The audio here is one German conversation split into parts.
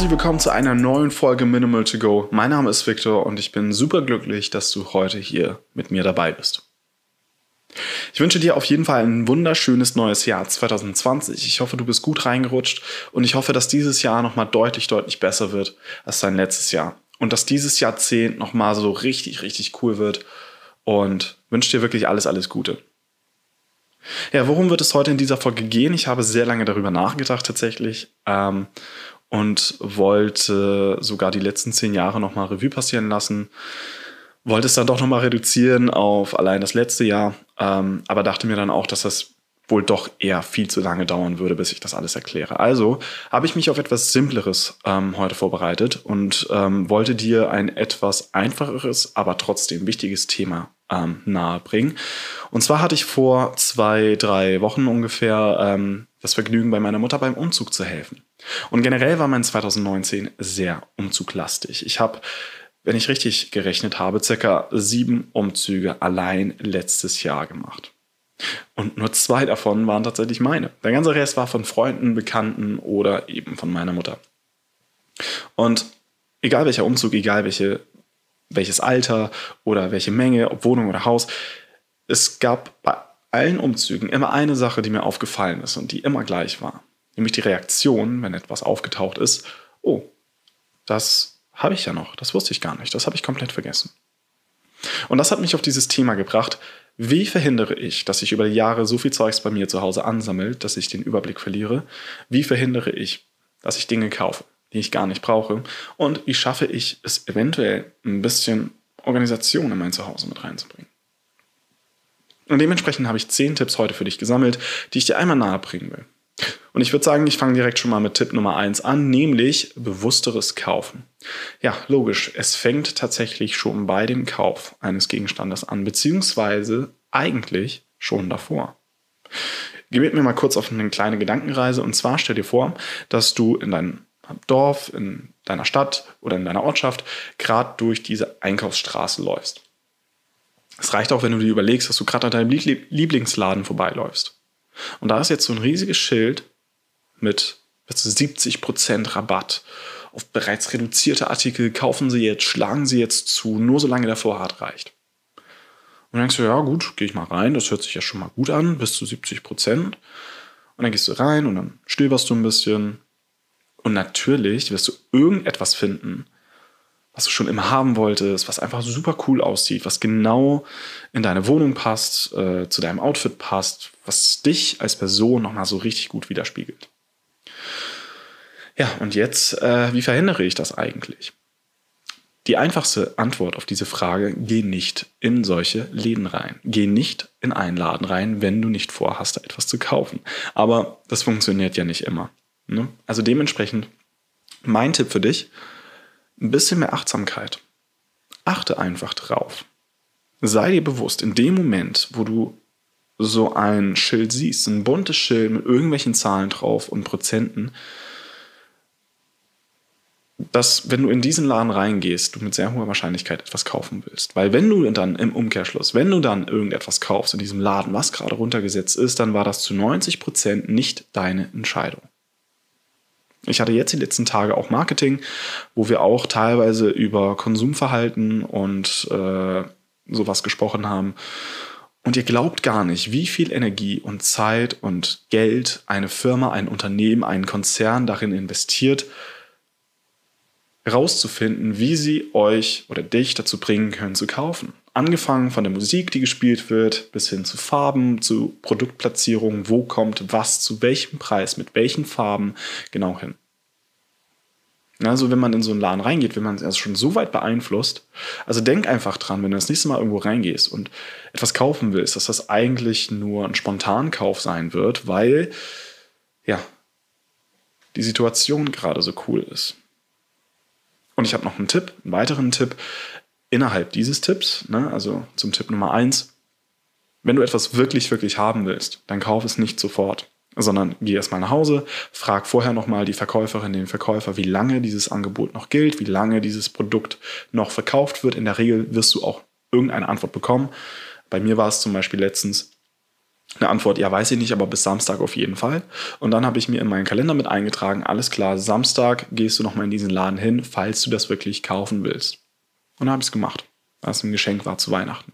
Herzlich willkommen zu einer neuen Folge Minimal to Go. Mein Name ist Victor und ich bin super glücklich, dass du heute hier mit mir dabei bist. Ich wünsche dir auf jeden Fall ein wunderschönes neues Jahr 2020. Ich hoffe, du bist gut reingerutscht und ich hoffe, dass dieses Jahr nochmal deutlich, deutlich besser wird als dein letztes Jahr. Und dass dieses Jahrzehnt nochmal so richtig, richtig cool wird und wünsche dir wirklich alles, alles Gute. Ja, worum wird es heute in dieser Folge gehen? Ich habe sehr lange darüber nachgedacht tatsächlich ähm, und wollte sogar die letzten zehn Jahre nochmal Revue passieren lassen. Wollte es dann doch nochmal reduzieren auf allein das letzte Jahr, ähm, aber dachte mir dann auch, dass das wohl doch eher viel zu lange dauern würde, bis ich das alles erkläre. Also habe ich mich auf etwas Simpleres ähm, heute vorbereitet und ähm, wollte dir ein etwas einfacheres, aber trotzdem wichtiges Thema ähm, nahebringen. Und zwar hatte ich vor zwei, drei Wochen ungefähr ähm, das Vergnügen, bei meiner Mutter beim Umzug zu helfen. Und generell war mein 2019 sehr umzuglastig. Ich habe, wenn ich richtig gerechnet habe, circa sieben Umzüge allein letztes Jahr gemacht. Und nur zwei davon waren tatsächlich meine. Der ganze Rest war von Freunden, Bekannten oder eben von meiner Mutter. Und egal welcher Umzug, egal welche welches Alter oder welche Menge, ob Wohnung oder Haus. Es gab bei allen Umzügen immer eine Sache, die mir aufgefallen ist und die immer gleich war. Nämlich die Reaktion, wenn etwas aufgetaucht ist, oh, das habe ich ja noch, das wusste ich gar nicht, das habe ich komplett vergessen. Und das hat mich auf dieses Thema gebracht, wie verhindere ich, dass sich über die Jahre so viel Zeugs bei mir zu Hause ansammelt, dass ich den Überblick verliere? Wie verhindere ich, dass ich Dinge kaufe? die ich gar nicht brauche? Und wie schaffe ich es eventuell ein bisschen Organisation in mein Zuhause mit reinzubringen? Und dementsprechend habe ich zehn Tipps heute für dich gesammelt, die ich dir einmal nahebringen will. Und ich würde sagen, ich fange direkt schon mal mit Tipp Nummer eins an, nämlich bewussteres Kaufen. Ja, logisch, es fängt tatsächlich schon bei dem Kauf eines Gegenstandes an, beziehungsweise eigentlich schon davor. Geh mit mir mal kurz auf eine kleine Gedankenreise und zwar stell dir vor, dass du in deinem Dorf, in deiner Stadt oder in deiner Ortschaft gerade durch diese Einkaufsstraße läufst. Es reicht auch, wenn du dir überlegst, dass du gerade an deinem Lieblingsladen vorbeiläufst. Und da ist jetzt so ein riesiges Schild mit bis zu 70% Rabatt auf bereits reduzierte Artikel. Kaufen Sie jetzt, schlagen Sie jetzt zu, nur solange der Vorrat reicht. Und dann denkst du, ja gut, gehe ich mal rein, das hört sich ja schon mal gut an, bis zu 70% Und dann gehst du rein und dann stöberst du ein bisschen, und natürlich wirst du irgendetwas finden, was du schon immer haben wolltest, was einfach super cool aussieht, was genau in deine Wohnung passt, äh, zu deinem Outfit passt, was dich als Person nochmal so richtig gut widerspiegelt. Ja, und jetzt, äh, wie verhindere ich das eigentlich? Die einfachste Antwort auf diese Frage, geh nicht in solche Läden rein. Geh nicht in einen Laden rein, wenn du nicht vorhast, da etwas zu kaufen. Aber das funktioniert ja nicht immer. Ne? Also dementsprechend mein Tipp für dich, ein bisschen mehr Achtsamkeit. Achte einfach drauf. Sei dir bewusst, in dem Moment, wo du so ein Schild siehst, ein buntes Schild mit irgendwelchen Zahlen drauf und Prozenten, dass wenn du in diesen Laden reingehst, du mit sehr hoher Wahrscheinlichkeit etwas kaufen willst. Weil wenn du dann im Umkehrschluss, wenn du dann irgendetwas kaufst in diesem Laden, was gerade runtergesetzt ist, dann war das zu 90 Prozent nicht deine Entscheidung. Ich hatte jetzt die letzten Tage auch Marketing, wo wir auch teilweise über Konsumverhalten und äh, sowas gesprochen haben. Und ihr glaubt gar nicht, wie viel Energie und Zeit und Geld eine Firma, ein Unternehmen, ein Konzern darin investiert, herauszufinden, wie sie euch oder dich dazu bringen können zu kaufen. Angefangen von der Musik, die gespielt wird, bis hin zu Farben, zu Produktplatzierung, wo kommt was zu welchem Preis, mit welchen Farben genau hin. Also wenn man in so einen Laden reingeht, wenn man es schon so weit beeinflusst, also denk einfach dran, wenn du das nächste Mal irgendwo reingehst und etwas kaufen willst, dass das eigentlich nur ein Spontankauf sein wird, weil ja die Situation gerade so cool ist. Und ich habe noch einen Tipp, einen weiteren Tipp innerhalb dieses Tipps, ne, also zum Tipp Nummer eins. Wenn du etwas wirklich, wirklich haben willst, dann kauf es nicht sofort, sondern geh erstmal nach Hause, frag vorher nochmal die Verkäuferin, den Verkäufer, wie lange dieses Angebot noch gilt, wie lange dieses Produkt noch verkauft wird. In der Regel wirst du auch irgendeine Antwort bekommen. Bei mir war es zum Beispiel letztens, Eine Antwort, ja, weiß ich nicht, aber bis Samstag auf jeden Fall. Und dann habe ich mir in meinen Kalender mit eingetragen, alles klar, Samstag gehst du nochmal in diesen Laden hin, falls du das wirklich kaufen willst. Und habe ich es gemacht, weil es ein Geschenk war zu Weihnachten.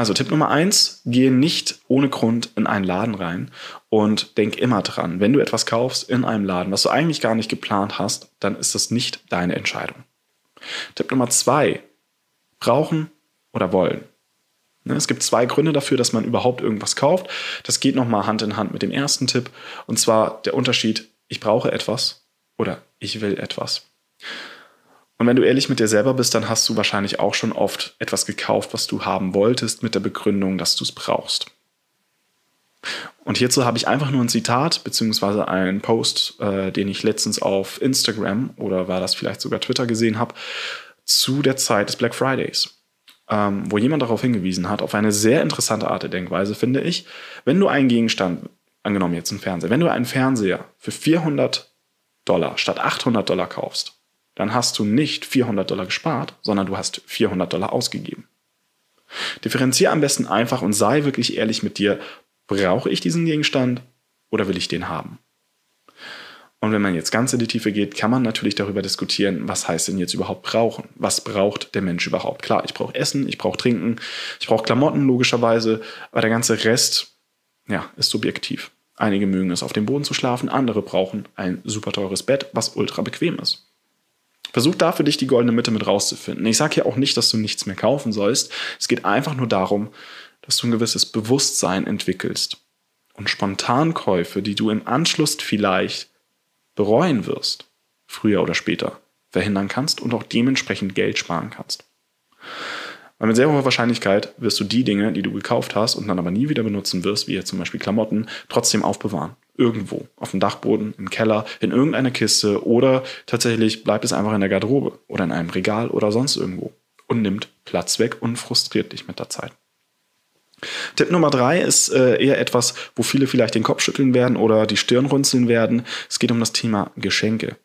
Also Tipp Nummer eins, gehe nicht ohne Grund in einen Laden rein und denk immer dran, wenn du etwas kaufst in einem Laden, was du eigentlich gar nicht geplant hast, dann ist das nicht deine Entscheidung. Tipp Nummer zwei, brauchen oder wollen. Ne, es gibt zwei Gründe dafür, dass man überhaupt irgendwas kauft. Das geht nochmal Hand in Hand mit dem ersten Tipp. Und zwar der Unterschied, ich brauche etwas oder ich will etwas. Und wenn du ehrlich mit dir selber bist, dann hast du wahrscheinlich auch schon oft etwas gekauft, was du haben wolltest, mit der Begründung, dass du es brauchst. Und hierzu habe ich einfach nur ein Zitat beziehungsweise einen Post, äh, den ich letztens auf Instagram oder war das vielleicht sogar Twitter gesehen habe, zu der Zeit des Black Fridays ähm, wo jemand darauf hingewiesen hat, auf eine sehr interessante Art der Denkweise, finde ich. Wenn du einen Gegenstand, angenommen jetzt einen Fernseher, wenn du einen Fernseher für 400 Dollar statt 800 Dollar kaufst, dann hast du nicht 400 Dollar gespart, sondern du hast 400 Dollar ausgegeben. Differenziere am besten einfach und sei wirklich ehrlich mit dir, brauche ich diesen Gegenstand oder will ich den haben? Und wenn man jetzt ganz in die Tiefe geht, kann man natürlich darüber diskutieren, was heißt denn jetzt überhaupt brauchen? Was braucht der Mensch überhaupt? Klar, ich brauche Essen, ich brauche Trinken, ich brauche Klamotten logischerweise, aber der ganze Rest, ja, ist subjektiv. Einige mögen es auf dem Boden zu schlafen, andere brauchen ein super teures Bett, was ultra bequem ist. Versuch da für dich die goldene Mitte mit rauszufinden. Ich sage ja auch nicht, dass du nichts mehr kaufen sollst. Es geht einfach nur darum, dass du ein gewisses Bewusstsein entwickelst. Und Spontankäufe, die du im Anschluss vielleicht bereuen wirst, früher oder später, verhindern kannst und auch dementsprechend Geld sparen kannst. Weil mit sehr hoher Wahrscheinlichkeit wirst du die Dinge, die du gekauft hast und dann aber nie wieder benutzen wirst, wie jetzt zum Beispiel Klamotten, trotzdem aufbewahren. Irgendwo. Auf dem Dachboden, im Keller, in irgendeiner Kiste oder tatsächlich bleibt es einfach in der Garderobe oder in einem Regal oder sonst irgendwo und nimmt Platz weg und frustriert dich mit der Zeit. Tipp Nummer drei ist äh, eher etwas, wo viele vielleicht den Kopf schütteln werden oder die Stirn runzeln werden. Es geht um das Thema Geschenke.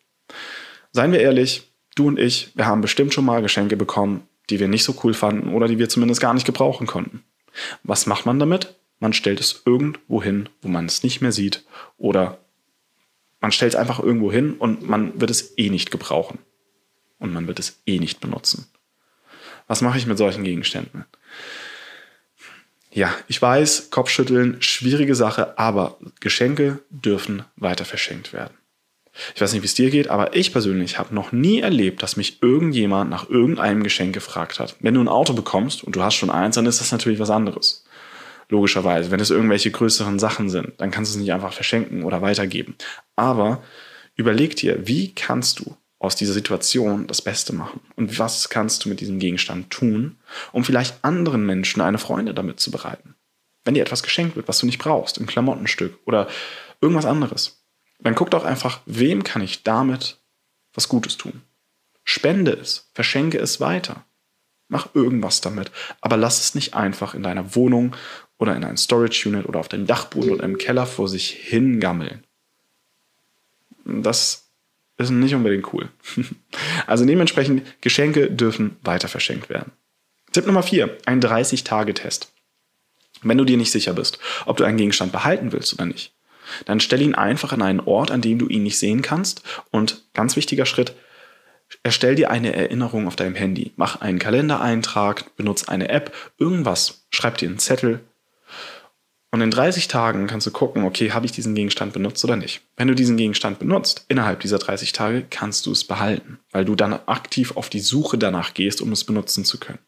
Seien wir ehrlich, du und ich, wir haben bestimmt schon mal Geschenke bekommen, die wir nicht so cool fanden oder die wir zumindest gar nicht gebrauchen konnten. Was macht man damit? Man stellt es irgendwo hin, wo man es nicht mehr sieht oder man stellt es einfach irgendwo hin und man wird es eh nicht gebrauchen. Und man wird es eh nicht benutzen. Was mache ich mit solchen Gegenständen? Ja, ich weiß, Kopfschütteln, schwierige Sache, aber Geschenke dürfen weiter verschenkt werden. Ich weiß nicht, wie es dir geht, aber ich persönlich habe noch nie erlebt, dass mich irgendjemand nach irgendeinem Geschenk gefragt hat. Wenn du ein Auto bekommst und du hast schon eins, dann ist das natürlich was anderes. Logischerweise, wenn es irgendwelche größeren Sachen sind, dann kannst du es nicht einfach verschenken oder weitergeben. Aber überleg dir, wie kannst du aus dieser Situation das Beste machen? Und was kannst du mit diesem Gegenstand tun, um vielleicht anderen Menschen eine Freude damit zu bereiten? Wenn dir etwas geschenkt wird, was du nicht brauchst, ein Klamottenstück oder irgendwas anderes, dann guck doch einfach, wem kann ich damit was Gutes tun? Spende es, verschenke es weiter. Mach irgendwas damit, aber lass es nicht einfach in deiner Wohnung oder in einem Storage Unit oder auf dem Dachboden oder im Keller vor sich hingammeln. Das ist nicht unbedingt cool. Also dementsprechend, Geschenke dürfen weiter verschenkt werden. Tipp Nummer 4, ein 30-Tage-Test. Wenn du dir nicht sicher bist, ob du einen Gegenstand behalten willst oder nicht, dann stell ihn einfach an einen Ort, an dem du ihn nicht sehen kannst. Und ganz wichtiger Schritt, erstell dir eine Erinnerung auf deinem Handy. Mach einen Kalendereintrag, benutze eine App, irgendwas. Schreib dir einen Zettel, und in 30 Tagen kannst du gucken, okay, habe ich diesen Gegenstand benutzt oder nicht. Wenn du diesen Gegenstand benutzt, innerhalb dieser 30 Tage kannst du es behalten, weil du dann aktiv auf die Suche danach gehst, um es benutzen zu können.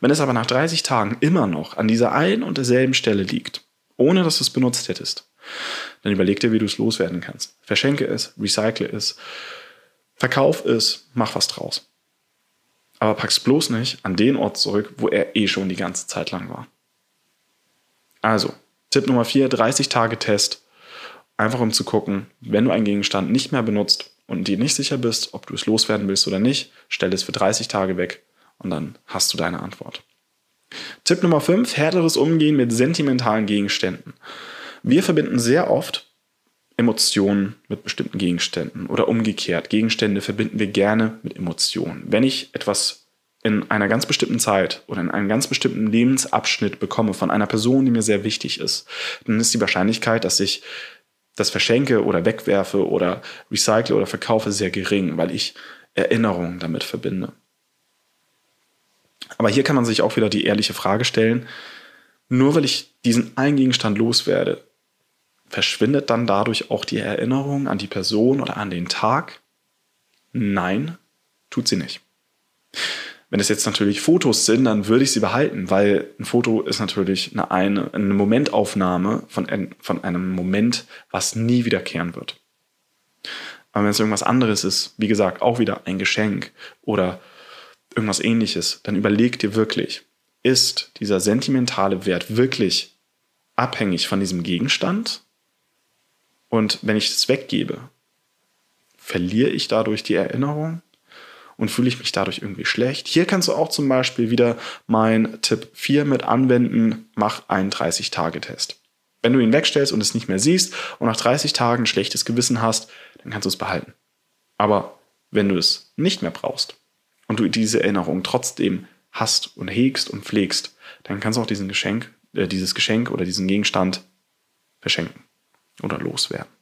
Wenn es aber nach 30 Tagen immer noch an dieser einen und derselben Stelle liegt, ohne dass du es benutzt hättest, dann überleg dir, wie du es loswerden kannst. Verschenke es, recycle es, verkauf es, mach was draus. Aber pack's bloß nicht an den Ort zurück, wo er eh schon die ganze Zeit lang war. Also, Tipp Nummer 4, 30 Tage Test. Einfach um zu gucken, wenn du einen Gegenstand nicht mehr benutzt und dir nicht sicher bist, ob du es loswerden willst oder nicht, stell es für 30 Tage weg und dann hast du deine Antwort. Tipp Nummer 5, härteres Umgehen mit sentimentalen Gegenständen. Wir verbinden sehr oft Emotionen mit bestimmten Gegenständen oder umgekehrt. Gegenstände verbinden wir gerne mit Emotionen. Wenn ich etwas in einer ganz bestimmten Zeit oder in einem ganz bestimmten Lebensabschnitt bekomme von einer Person, die mir sehr wichtig ist, dann ist die Wahrscheinlichkeit, dass ich das verschenke oder wegwerfe oder recycle oder verkaufe sehr gering, weil ich Erinnerungen damit verbinde. Aber hier kann man sich auch wieder die ehrliche Frage stellen, nur weil ich diesen einen Gegenstand loswerde, verschwindet dann dadurch auch die Erinnerung an die Person oder an den Tag? Nein, tut sie nicht. Wenn es jetzt natürlich Fotos sind, dann würde ich sie behalten, weil ein Foto ist natürlich eine, eine, eine Momentaufnahme von, von einem Moment, was nie wiederkehren wird. Aber wenn es irgendwas anderes ist, wie gesagt, auch wieder ein Geschenk oder irgendwas ähnliches, dann überleg dir wirklich, ist dieser sentimentale Wert wirklich abhängig von diesem Gegenstand? Und wenn ich es weggebe, verliere ich dadurch die Erinnerung? Und fühle ich mich dadurch irgendwie schlecht. Hier kannst du auch zum Beispiel wieder mein Tipp 4 mit anwenden, mach einen 30-Tage-Test. Wenn du ihn wegstellst und es nicht mehr siehst und nach 30 Tagen ein schlechtes Gewissen hast, dann kannst du es behalten. Aber wenn du es nicht mehr brauchst und du diese Erinnerung trotzdem hast und hegst und pflegst, dann kannst du auch diesen Geschenk, äh, dieses Geschenk oder diesen Gegenstand verschenken oder loswerden.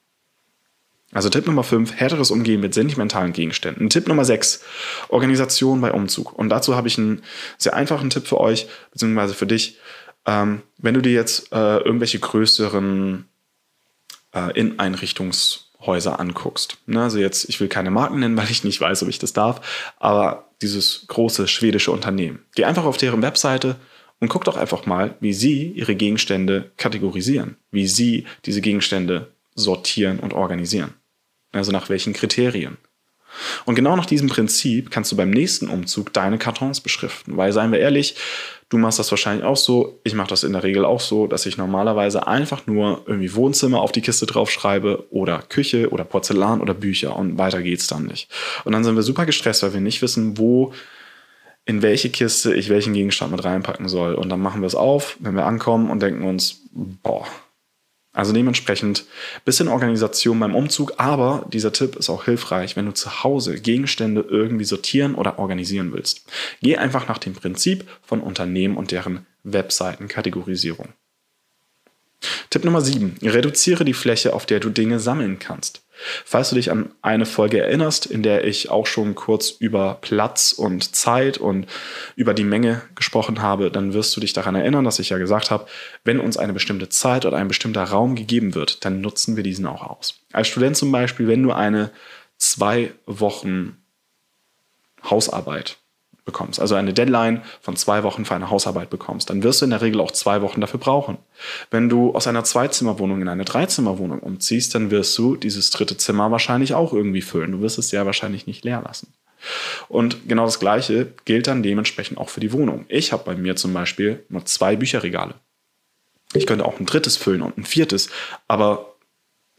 Also Tipp Nummer 5, härteres Umgehen mit sentimentalen Gegenständen. Tipp Nummer 6, Organisation bei Umzug. Und dazu habe ich einen sehr einfachen Tipp für euch, beziehungsweise für dich. Ähm, wenn du dir jetzt äh, irgendwelche größeren äh, Inneneinrichtungshäuser anguckst, ne, also jetzt, ich will keine Marken nennen, weil ich nicht weiß, ob ich das darf, aber dieses große schwedische Unternehmen. Geh einfach auf deren Webseite und guck doch einfach mal, wie sie ihre Gegenstände kategorisieren, wie sie diese Gegenstände sortieren und organisieren. Also nach welchen Kriterien? Und genau nach diesem Prinzip kannst du beim nächsten Umzug deine Kartons beschriften. Weil, seien wir ehrlich, du machst das wahrscheinlich auch so. Ich mache das in der Regel auch so, dass ich normalerweise einfach nur irgendwie Wohnzimmer auf die Kiste draufschreibe oder Küche oder Porzellan oder Bücher und weiter geht's dann nicht. Und dann sind wir super gestresst, weil wir nicht wissen, wo in welche Kiste ich welchen Gegenstand mit reinpacken soll. Und dann machen wir es auf, wenn wir ankommen und denken uns, boah, also dementsprechend bisschen Organisation beim Umzug, aber dieser Tipp ist auch hilfreich, wenn du zu Hause Gegenstände irgendwie sortieren oder organisieren willst. Geh einfach nach dem Prinzip von Unternehmen und deren Webseitenkategorisierung. Tipp Nummer 7. Reduziere die Fläche, auf der du Dinge sammeln kannst. Falls du dich an eine Folge erinnerst, in der ich auch schon kurz über Platz und Zeit und über die Menge gesprochen habe, dann wirst du dich daran erinnern, dass ich ja gesagt habe, wenn uns eine bestimmte Zeit oder ein bestimmter Raum gegeben wird, dann nutzen wir diesen auch aus. Als Student zum Beispiel, wenn du eine zwei Wochen Hausarbeit bekommst, also eine Deadline von zwei Wochen für eine Hausarbeit bekommst, dann wirst du in der Regel auch zwei Wochen dafür brauchen. Wenn du aus einer Zweizimmerwohnung in eine Dreizimmerwohnung umziehst, dann wirst du dieses dritte Zimmer wahrscheinlich auch irgendwie füllen. Du wirst es sehr wahrscheinlich nicht leer lassen. Und genau das Gleiche gilt dann dementsprechend auch für die Wohnung. Ich habe bei mir zum Beispiel nur zwei Bücherregale. Ich könnte auch ein drittes füllen und ein viertes, aber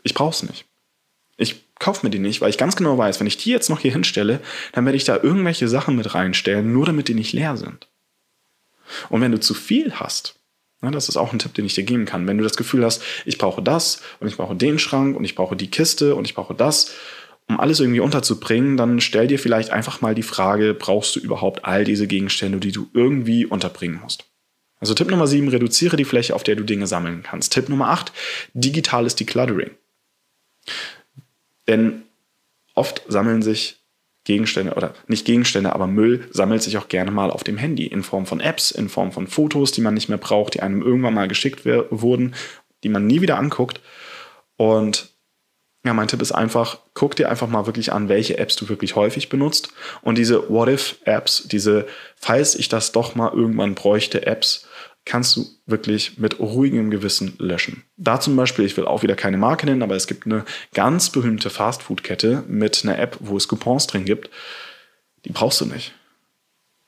ich brauche es nicht. Ich kaufe mir die nicht, weil ich ganz genau weiß, wenn ich die jetzt noch hier hinstelle, dann werde ich da irgendwelche Sachen mit reinstellen, nur damit die nicht leer sind. Und wenn du zu viel hast, na, das ist auch ein Tipp, den ich dir geben kann, wenn du das Gefühl hast, ich brauche das und ich brauche den Schrank und ich brauche die Kiste und ich brauche das, um alles irgendwie unterzubringen, dann stell dir vielleicht einfach mal die Frage, brauchst du überhaupt all diese Gegenstände, die du irgendwie unterbringen musst? Also Tipp Nummer 7, reduziere die Fläche, auf der du Dinge sammeln kannst. Tipp Nummer 8, digitales Decluttering. Denn oft sammeln sich Gegenstände oder nicht Gegenstände, aber Müll sammelt sich auch gerne mal auf dem Handy in Form von Apps, in Form von Fotos, die man nicht mehr braucht, die einem irgendwann mal geschickt wurden, die man nie wieder anguckt. Und ja, mein Tipp ist einfach, guck dir einfach mal wirklich an, welche Apps du wirklich häufig benutzt. Und diese What-If-Apps, diese, falls ich das doch mal irgendwann bräuchte, Apps, kannst du wirklich mit ruhigem Gewissen löschen. Da zum Beispiel, ich will auch wieder keine Marke nennen, aber es gibt eine ganz berühmte Fastfood-Kette mit einer App, wo es Coupons drin gibt. Die brauchst du nicht.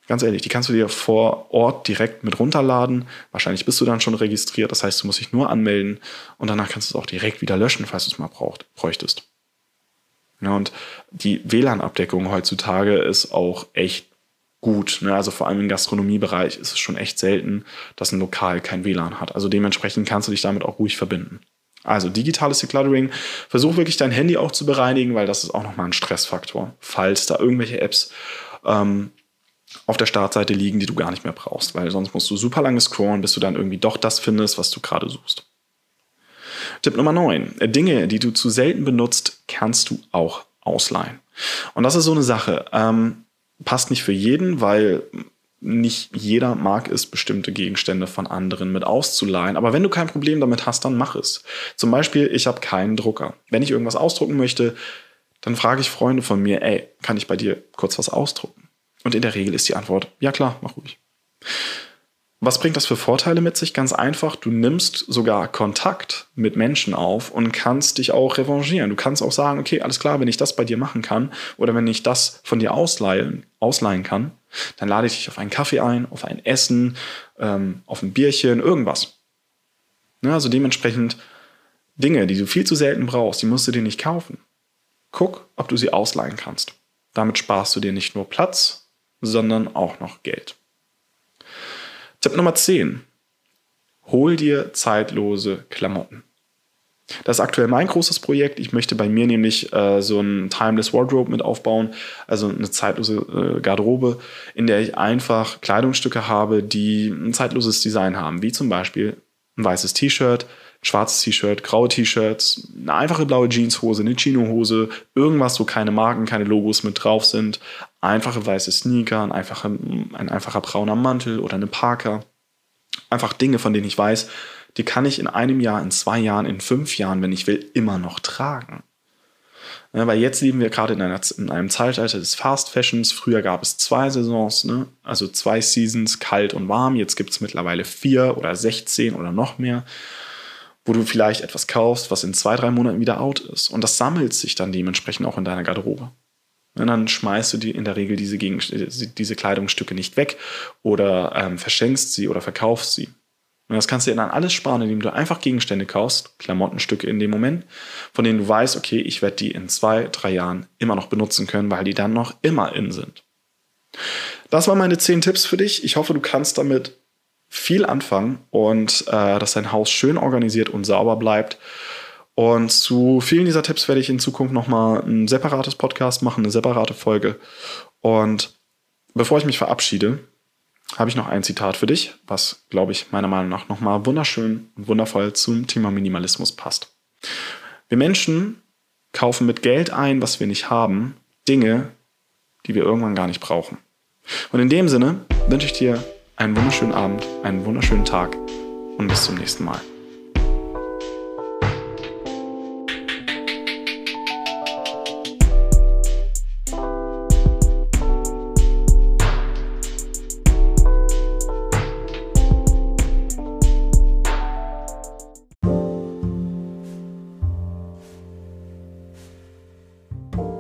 Ganz ehrlich, die kannst du dir vor Ort direkt mit runterladen. Wahrscheinlich bist du dann schon registriert, das heißt, du musst dich nur anmelden und danach kannst du es auch direkt wieder löschen, falls du es mal braucht, bräuchtest. Ja, und die WLAN-Abdeckung heutzutage ist auch echt gut. Ne? Also vor allem im Gastronomiebereich ist es schon echt selten, dass ein Lokal kein WLAN hat. Also dementsprechend kannst du dich damit auch ruhig verbinden. Also digitales Decluttering. Versuch wirklich dein Handy auch zu bereinigen, weil das ist auch nochmal ein Stressfaktor. Falls da irgendwelche Apps ähm, auf der Startseite liegen, die du gar nicht mehr brauchst, weil sonst musst du super lange scrollen, bis du dann irgendwie doch das findest, was du gerade suchst. Tipp Nummer 9. Dinge, die du zu selten benutzt, kannst du auch ausleihen. Und das ist so eine Sache. Ähm, passt nicht für jeden, weil nicht jeder mag es, bestimmte Gegenstände von anderen mit auszuleihen. Aber wenn du kein Problem damit hast, dann mach es. Zum Beispiel, ich habe keinen Drucker. Wenn ich irgendwas ausdrucken möchte, dann frage ich Freunde von mir, ey, kann ich bei dir kurz was ausdrucken? Und in der Regel ist die Antwort, ja klar, mach ruhig. Was bringt das für Vorteile mit sich? Ganz einfach, du nimmst sogar Kontakt mit Menschen auf und kannst dich auch revanchieren. Du kannst auch sagen, okay, alles klar, wenn ich das bei dir machen kann oder wenn ich das von dir ausleihen, ausleihen kann, dann lade ich dich auf einen Kaffee ein, auf ein Essen, ähm, auf ein Bierchen, irgendwas. Ja, also dementsprechend Dinge, die du viel zu selten brauchst, die musst du dir nicht kaufen. Guck, ob du sie ausleihen kannst. Damit sparst du dir nicht nur Platz, sondern auch noch Geld. Tipp Nummer 10. Hol dir zeitlose Klamotten. Das ist aktuell mein großes Projekt. Ich möchte bei mir nämlich äh, so ein Timeless Wardrobe mit aufbauen, also eine zeitlose äh, Garderobe, in der ich einfach Kleidungsstücke habe, die ein zeitloses Design haben, wie zum Beispiel ein weißes T-Shirt, schwarzes T-Shirt, graue T-Shirts, eine einfache blaue Jeanshose, eine Chino-Hose, irgendwas, wo keine Marken, keine Logos mit drauf sind, einfache weiße Sneaker, ein einfacher, ein einfacher brauner Mantel oder eine Parker. Einfach Dinge, von denen ich weiß, die kann ich in einem Jahr, in zwei Jahren, in fünf Jahren, wenn ich will, immer noch tragen. Ja, weil jetzt leben wir gerade in, einer, in einem Zeitalter des Fast Fashions. Früher gab es zwei Saisons, ne? also zwei Seasons, kalt und warm. Jetzt gibt es mittlerweile vier oder 16 oder noch mehr, wo du vielleicht etwas kaufst, was in zwei, drei Monaten wieder out ist. Und das sammelt sich dann dementsprechend auch in deiner Garderobe. Und dann schmeißt du die in der Regel diese, Gegen diese Kleidungsstücke nicht weg oder ähm, verschenkst sie oder verkaufst sie. Und das kannst du dir dann alles sparen, indem du einfach Gegenstände kaufst, Klamottenstücke in dem Moment, von denen du weißt, okay, ich werde die in zwei, drei Jahren immer noch benutzen können, weil die dann noch immer in sind. Das waren meine zehn Tipps für dich. Ich hoffe, du kannst damit viel anfangen und äh, dass dein Haus schön organisiert und sauber bleibt. Und zu vielen dieser Tipps werde ich in Zukunft nochmal ein separates Podcast machen, eine separate Folge. Und bevor ich mich verabschiede, habe ich noch ein Zitat für dich, was, glaube ich, meiner Meinung nach nochmal wunderschön und wundervoll zum Thema Minimalismus passt. Wir Menschen kaufen mit Geld ein, was wir nicht haben, Dinge, die wir irgendwann gar nicht brauchen. Und in dem Sinne wünsche ich dir einen wunderschönen Abend, einen wunderschönen Tag und bis zum nächsten Mal.